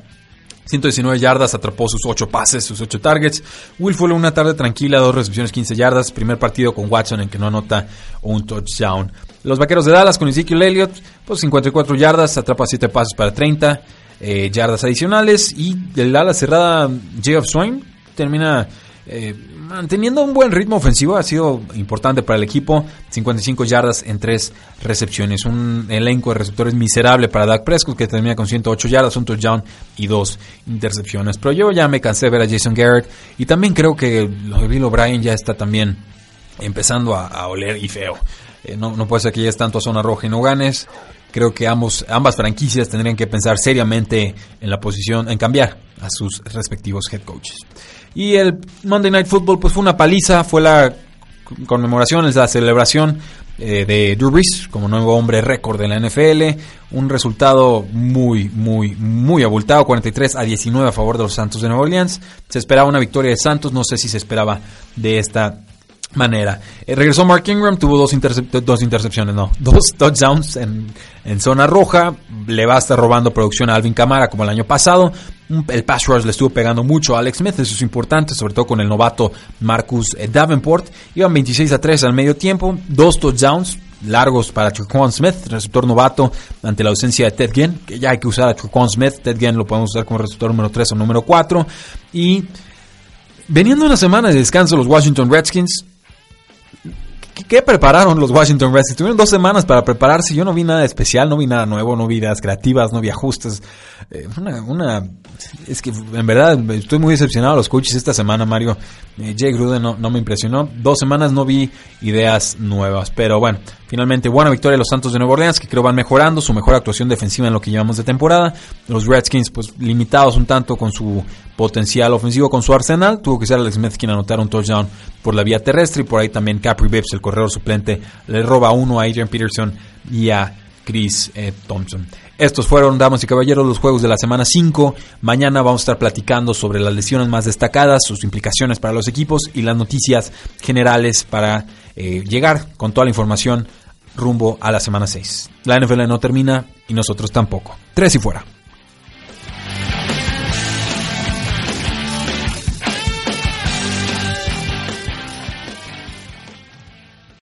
119 yardas, atrapó sus 8 pases, sus 8 targets. Will fue una tarde tranquila, dos recepciones, 15 yardas. Primer partido con Watson en que no anota un touchdown. Los vaqueros de Dallas con Ezekiel Elliott, pues 54 yardas, atrapa 7 pases para 30 eh, yardas adicionales. Y del ala cerrada, Jeff Swain termina eh, manteniendo un buen ritmo ofensivo, ha sido importante para el equipo. 55 yardas en 3 recepciones. Un elenco de receptores miserable para Dak Prescott, que termina con 108 yardas, un touchdown y dos intercepciones. Pero yo ya me cansé de ver a Jason Garrett y también creo que Bill O'Brien ya está también empezando a, oler y feo. Eh, no, no puede ser que ya es tanto a zona roja y no ganes creo que ambos, ambas franquicias tendrían que pensar seriamente en la posición, en cambiar a sus respectivos head coaches. Y el Monday Night Football pues fue una paliza, fue la conmemoración, la celebración eh, de Drew Brees como nuevo hombre récord de la NFL. Un resultado muy, muy, muy abultado, 43 a 19 a favor de los Santos de Nueva Orleans. Se esperaba una victoria de Santos, no sé si se esperaba de esta manera. Eh, regresó Mark Ingram, tuvo dos, dos intercepciones, no, dos touchdowns en, en, zona roja. Le va a estar robando producción a Alvin Camara como el año pasado. El pass rush le estuvo pegando mucho a Alex Smith, eso es importante, sobre todo con el novato Marcus eh, Davenport. Iban 26 a 3 al medio tiempo, dos touchdowns largos para Traquan Smith, receptor novato, ante la ausencia de Ted Ginn, que ya hay que usar a Traquan Smith. Ted Ginn lo podemos usar como receptor número 3 o número 4. Y veniendo una semana de descanso los Washington Redskins, ¿Qué prepararon los Washington Redskins? Tuvieron dos semanas para prepararse. Yo no vi nada especial, no vi nada nuevo, no vi ideas creativas, no vi ajustes. Eh, una, una, es que en verdad estoy muy decepcionado de los coaches esta semana, Mario. Eh, Jay Gruden no, no, me impresionó. Dos semanas no vi ideas nuevas. Pero bueno, finalmente buena victoria de los Santos de Nueva Orleans, que creo van mejorando su mejor actuación defensiva en lo que llevamos de temporada. Los Redskins, pues limitados un tanto con su potencial ofensivo con su arsenal. Tuvo que ser Alex Smith quien anotara un touchdown por la vía terrestre y por ahí también Capri Bibbs, el corredor suplente, le roba uno a Adrian Peterson y a Chris eh, Thompson. Estos fueron, damas y caballeros, los juegos de la semana 5. Mañana vamos a estar platicando sobre las lesiones más destacadas, sus implicaciones para los equipos y las noticias generales para eh, llegar con toda la información rumbo a la semana 6. La NFL no termina y nosotros tampoco. Tres y fuera.